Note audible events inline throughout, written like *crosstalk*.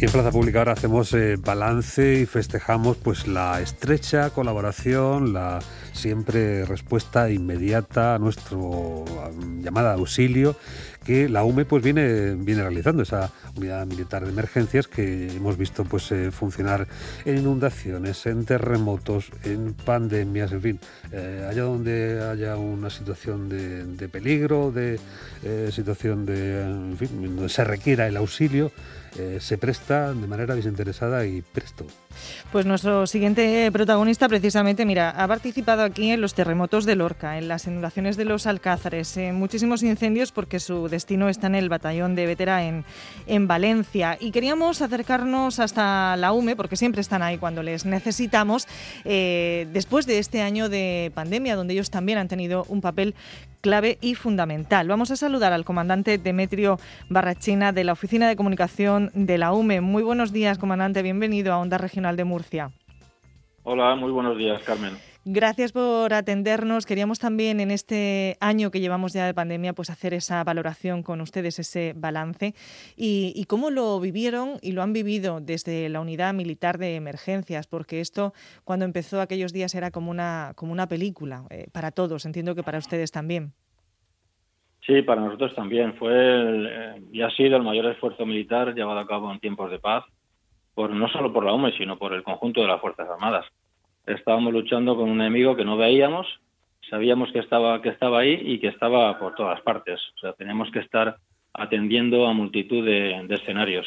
Y en Plaza Pública ahora hacemos eh, balance y festejamos pues la estrecha colaboración, la siempre respuesta inmediata a nuestro llamada auxilio que la UME pues viene, viene realizando, esa unidad militar de emergencias que hemos visto pues eh, funcionar en inundaciones, en terremotos, en pandemias, en fin, eh, allá donde haya una situación de, peligro, de situación de, en fin, donde se requiera el auxilio, eh, se presta de manera desinteresada y presto. Pues nuestro siguiente protagonista, precisamente, mira, ha participado aquí en los terremotos de Lorca, en las inundaciones de los Alcázares, en muchísimos incendios porque su está en el batallón de Vetera en, en Valencia. Y queríamos acercarnos hasta la UME, porque siempre están ahí cuando les necesitamos, eh, después de este año de pandemia, donde ellos también han tenido un papel clave y fundamental. Vamos a saludar al comandante Demetrio Barrachina de la Oficina de Comunicación de la UME. Muy buenos días, comandante. Bienvenido a Onda Regional de Murcia. Hola, muy buenos días, Carmen. Gracias por atendernos. Queríamos también en este año que llevamos ya de pandemia, pues hacer esa valoración con ustedes, ese balance y, cómo lo vivieron y lo han vivido desde la unidad militar de emergencias, porque esto cuando empezó aquellos días era como una como una película eh, para todos. Entiendo que para ustedes también. Sí, para nosotros también fue eh, y ha sido el mayor esfuerzo militar llevado a cabo en tiempos de paz no solo por la UME, sino por el conjunto de las Fuerzas Armadas. Estábamos luchando con un enemigo que no veíamos, sabíamos que estaba, que estaba ahí y que estaba por todas partes. O sea, teníamos que estar atendiendo a multitud de escenarios.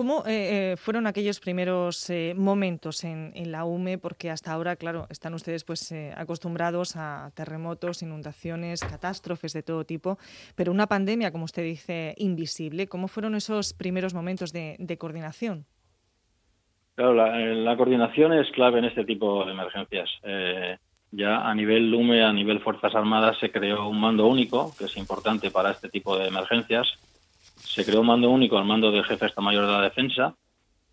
¿Cómo eh, eh, fueron aquellos primeros eh, momentos en, la UME? Porque hasta ahora, claro, están ustedes pues acostumbrados a terremotos, inundaciones, catástrofes de todo tipo, pero una pandemia, como usted dice, invisible. ¿Cómo fueron esos primeros momentos de, coordinación? Claro, la, coordinación es clave en este tipo de emergencias. ya a nivel UME, a nivel Fuerzas Armadas, se creó un mando único, que es importante para este tipo de emergencias, se creó un mando único al mando del jefe de Estado Mayor de la Defensa,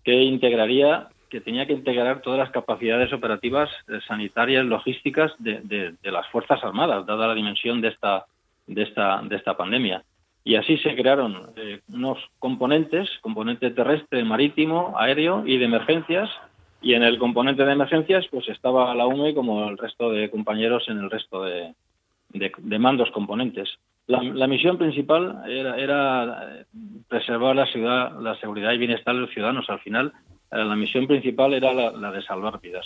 que integraría, que tenía que integrar todas las capacidades operativas eh, sanitarias, logísticas de, las Fuerzas Armadas, dada la dimensión de esta, de esta, de esta pandemia. Y así se crearon eh, unos componentes, componente terrestre, marítimo, aéreo y de emergencias. Y en el componente de emergencias, pues estaba la UME como el resto de compañeros en el resto de, de mandos componentes. La, misión principal era, preservar la ciudad, la seguridad y bienestar de los ciudadanos. Al final, eh, la misión principal era la, de salvar vidas.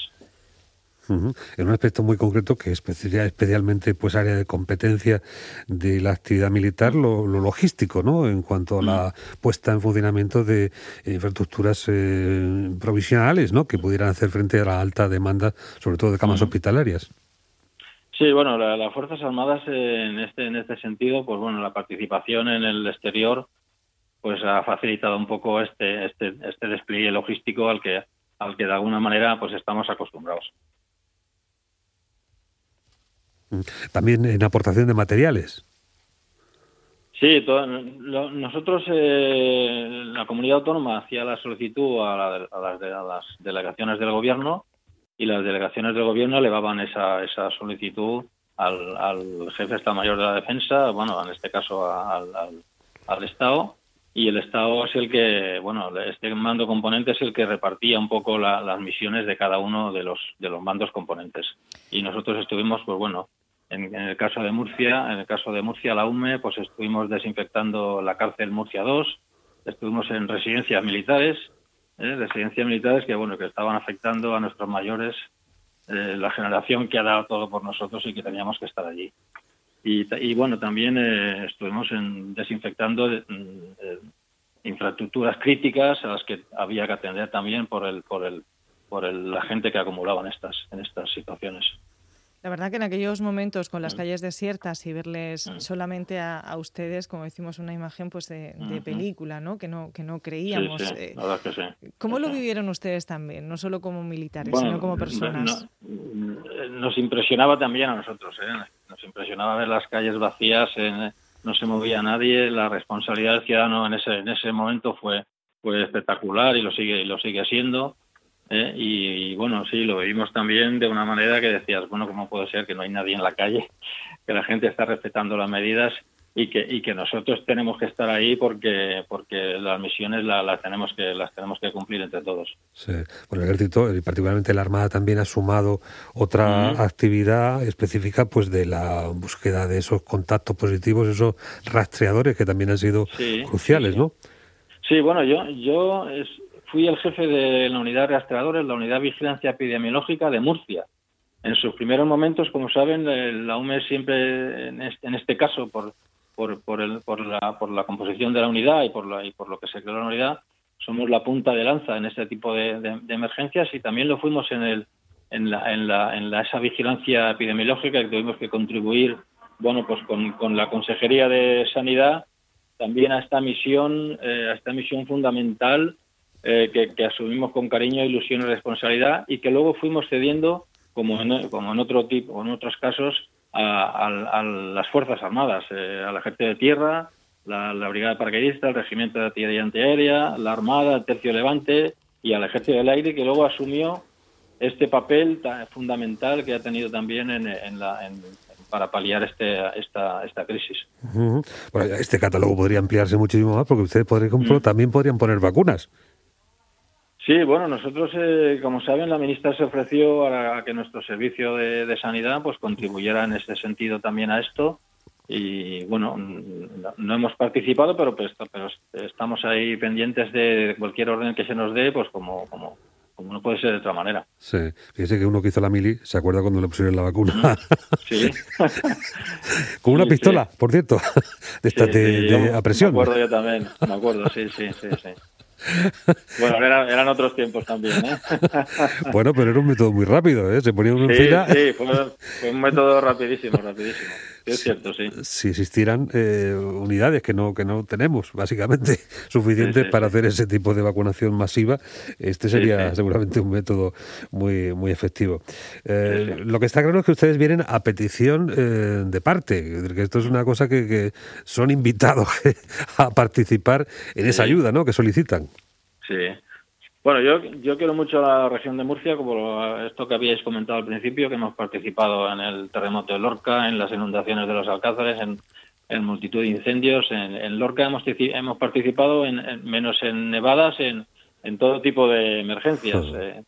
En un aspecto muy concreto que es especialmente pues área de competencia de la actividad militar, lo, logístico, ¿no? En cuanto a la puesta en funcionamiento de infraestructuras eh, provisionales, ¿no? Que pudieran hacer frente a la alta demanda, sobre todo de camas hospitalarias. Sí, bueno, las Fuerzas Armadas en este en este sentido, pues bueno, la participación en el exterior pues ha facilitado un poco este este este despliegue logístico al que al que de alguna manera pues estamos acostumbrados. También en aportación de materiales. Sí, nosotros, eh, la comunidad autónoma hacía la solicitud a, a, las, delegaciones del gobierno y las delegaciones del gobierno elevaban esa, esa solicitud al, jefe de Estado Mayor de la Defensa, bueno, en este caso al, al, Estado, y el Estado es el que, bueno, este mando componente es el que repartía un poco las misiones de cada uno de los, de los mandos componentes. Y nosotros estuvimos, pues bueno, en, el caso de Murcia, en el caso de Murcia, la UME, pues estuvimos desinfectando la cárcel Murcia 2, estuvimos en residencias militares, ¿eh? residencias militares que bueno que estaban afectando a nuestros mayores eh, la generación que ha dado todo por nosotros y que teníamos que estar allí y, bueno también eh, estuvimos en, desinfectando infraestructuras críticas a las que había que atender también por el por el por el, la gente que acumulaba en estas en estas situaciones la verdad que en aquellos momentos con las calles desiertas y verles solamente a, ustedes, como decimos, una imagen pues de, película, ¿no? Que no que no creíamos. Sí, eh, verdad que sí. ¿Cómo lo vivieron ustedes también, no solo como militares, sino como personas? nos impresionaba también a nosotros, ¿eh? Nos impresionaba ver las calles vacías, no se movía nadie, la responsabilidad del ciudadano en ese en ese momento fue fue espectacular y lo sigue y lo sigue siendo ¿eh? y, bueno, sí, lo vimos también de una manera que decías, bueno, ¿cómo puede ser que no hay nadie en la calle, *laughs* que la gente está respetando las medidas y que, y que nosotros tenemos que estar ahí porque porque las misiones las tenemos que las tenemos que cumplir entre todos. Sí. Bueno, el ejército y particularmente la armada también ha sumado otra actividad específica pues de la búsqueda de esos contactos positivos, esos rastreadores que también han sido cruciales, ¿no? Sí, bueno, yo yo fui el jefe de la unidad de rastreadores, la unidad de vigilancia epidemiológica de Murcia. En sus primeros momentos, como saben, la UME siempre, en este, caso, por el, por, la, por la composición de la unidad y por, la, y por lo que se creó la unidad, somos la punta de lanza en este tipo de, emergencias y también lo fuimos en, el, en, la, en, la, en la, esa vigilancia epidemiológica que tuvimos que contribuir bueno, pues con, con la Consejería de Sanidad también a esta misión, eh, a esta misión fundamental eh, que, que, asumimos con cariño, ilusión y responsabilidad y que luego fuimos cediendo, como en, como en otro tipo, en otros casos, a, las Fuerzas Armadas, eh, al Ejército de Tierra, la, Brigada Paracaidista, el Regimiento de Artillería Antiaérea, la Armada, el Tercio Levante y al Ejército del Aire, que luego asumió este papel tan fundamental que ha tenido también en, la, para paliar este, esta, esta crisis. bueno, este catálogo podría ampliarse muchísimo más porque ustedes podrían, mm. también podrían poner vacunas. Sí, bueno, nosotros, eh, como saben, la ministra se ofreció a, que nuestro servicio de, sanidad pues contribuyera en ese sentido también a esto y bueno, no, hemos participado, pero, pues, pero estamos ahí pendientes de cualquier orden que se nos dé, pues como, como, como no puede ser de otra manera. Sí, fíjese que uno que hizo la mili se acuerda cuando le pusieron la vacuna. *laughs* Sí. *laughs* Con una pistola, por cierto, *laughs* de esta de, a presión. Me acuerdo yo también, me acuerdo, sí, sí, sí. sí. *laughs* Bueno, eran, otros tiempos también, ¿eh? *laughs* bueno, pero era un método muy rápido, ¿eh? Se ponía uno en fila. Sí, fue, un método rapidísimo, rapidísimo. Es cierto, sí. Si existieran eh, unidades que no que no tenemos, básicamente, *laughs* suficientes para hacer ese tipo de vacunación masiva, este sería seguramente un método muy muy efectivo. Eh, lo que está claro es que ustedes vienen a petición eh, de parte, que esto es una cosa que, que son invitados *laughs* a participar en esa ayuda, ¿no? Que solicitan. Sí. Bueno, yo, yo quiero mucho la región de Murcia, como esto que habíais comentado al principio, que hemos participado en el terremoto de Lorca, en las inundaciones de los Alcázares, en, multitud de incendios. En, Lorca hemos, hemos participado, en, menos en nevadas, en, en todo tipo de emergencias. Eh,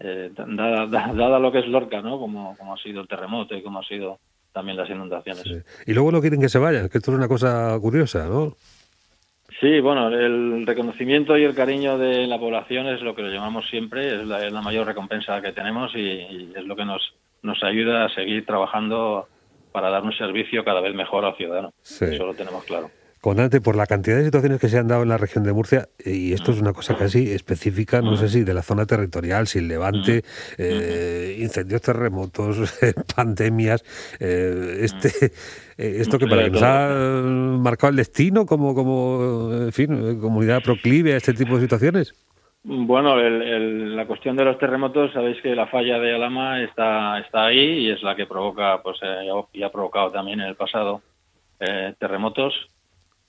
eh, *laughs* dada, lo que es Lorca, ¿no? Como, como ha sido el terremoto y como ha sido también las inundaciones. Y luego no quieren que se vayan, que esto es una cosa curiosa, ¿no? Sí, bueno, el reconocimiento y el cariño de la población es lo que lo llamamos siempre, es la, mayor recompensa que tenemos y, es lo que nos, nos ayuda a seguir trabajando para dar un servicio cada vez mejor al ciudadano. Eso lo tenemos claro. Comandante, por la cantidad de situaciones que se han dado en la región de Murcia, y esto es una cosa casi específica, no sé si de la zona territorial, sin levante, eh, incendios, terremotos, *laughs* pandemias, eh, este, eh, esto que para que nos ha marcado el destino como, como en fin, comunidad proclive a este tipo de situaciones. Bueno, la cuestión de los terremotos, sabéis que la falla de Alama está, está ahí y es la que provoca, pues, y ha provocado también en el pasado terremotos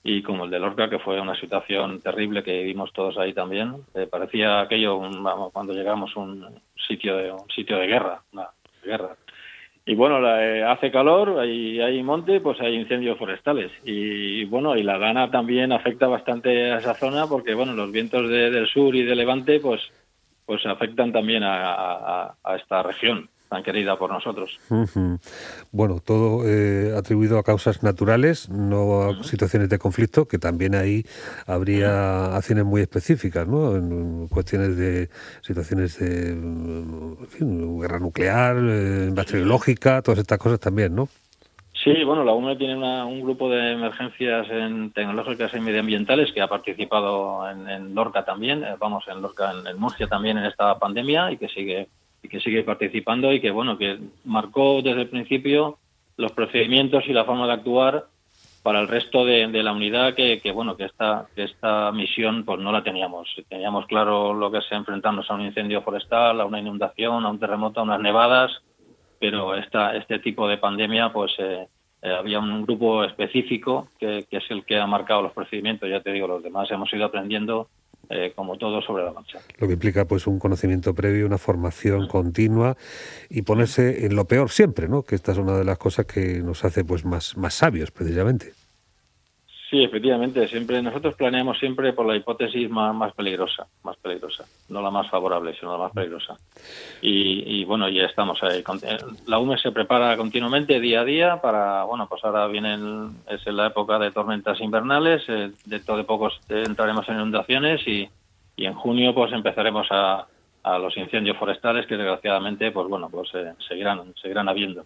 y como el de Lorca, que fue una situación terrible que vimos todos ahí también. Eh, parecía aquello, vamos, cuando llegamos, un sitio de, un sitio de guerra, una guerra. Y bueno, eh, hace calor, hay, hay monte, pues hay incendios forestales. Y, bueno, y la gana también afecta bastante a esa zona porque, bueno, los vientos del sur y de levante, pues, pues afectan también a esta región tan querida por nosotros. Bueno, todo eh, atribuido a causas naturales, no a situaciones de conflicto, que también ahí habría acciones muy específicas, ¿no? En cuestiones de situaciones de guerra nuclear, eh, bacteriológica, todas estas cosas también, ¿no? Sí, bueno, la UNE tiene un grupo de emergencias en tecnológicas y medioambientales que ha participado en, Lorca también, eh, vamos, en Lorca, en, en Murcia también en esta pandemia y que sigue que sigue participando y que bueno que marcó desde el principio los procedimientos y la forma de actuar para el resto de, la unidad que, bueno que esta que esta misión pues no la teníamos. Teníamos claro lo que es enfrentarnos a un incendio forestal a una inundación a un terremoto a unas nevadas pero esta este tipo de pandemia pues eh, eh, había un grupo específico que, que es el que ha marcado los procedimientos. Ya te digo los demás hemos ido aprendiendo eh, como todo sobre la marcha. Lo que implica pues un conocimiento previo, una formación continua y ponerse en lo peor siempre, ¿no? Que esta es una de las cosas que nos hace pues más, más sabios precisamente. Sí, efectivamente, siempre nosotros planeamos siempre por la hipótesis más, más peligrosa, más peligrosa, no la más favorable, sino la más peligrosa. Y, bueno, ya estamos ahí. Eh, la UME se prepara continuamente, día a día, para, bueno, pues ahora vienen, es la época de tormentas invernales, eh, dentro de pocos entraremos en inundaciones y, y en junio pues empezaremos a, a los incendios forestales que desgraciadamente, pues bueno, pues eh, seguirán, seguirán habiendo.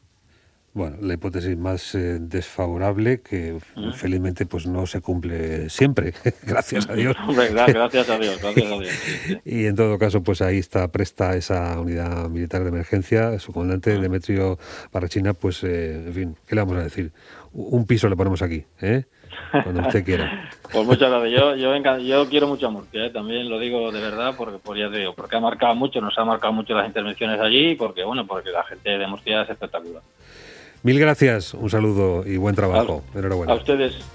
Bueno, la hipótesis más eh, desfavorable que felizmente pues no se cumple siempre, *laughs* *laughs* gracias a Dios. gracias a Dios, gracias a Dios. Y en todo caso, pues ahí está presta esa unidad militar de emergencia, su comandante Demetrio Barrachina, pues eh, en fin, ¿qué le vamos a decir? Un piso le ponemos aquí, ¿eh? Cuando usted quiera. *laughs* pues muchas gracias. Yo, yo, yo quiero mucho a Murcia, ¿eh? también lo digo de verdad, porque por ya digo, porque ha marcado mucho, nos ha marcado mucho las intervenciones allí, porque bueno, porque la gente de Murcia es espectacular. Mil gracias, un saludo y buen trabajo. Enhorabuena. A ustedes.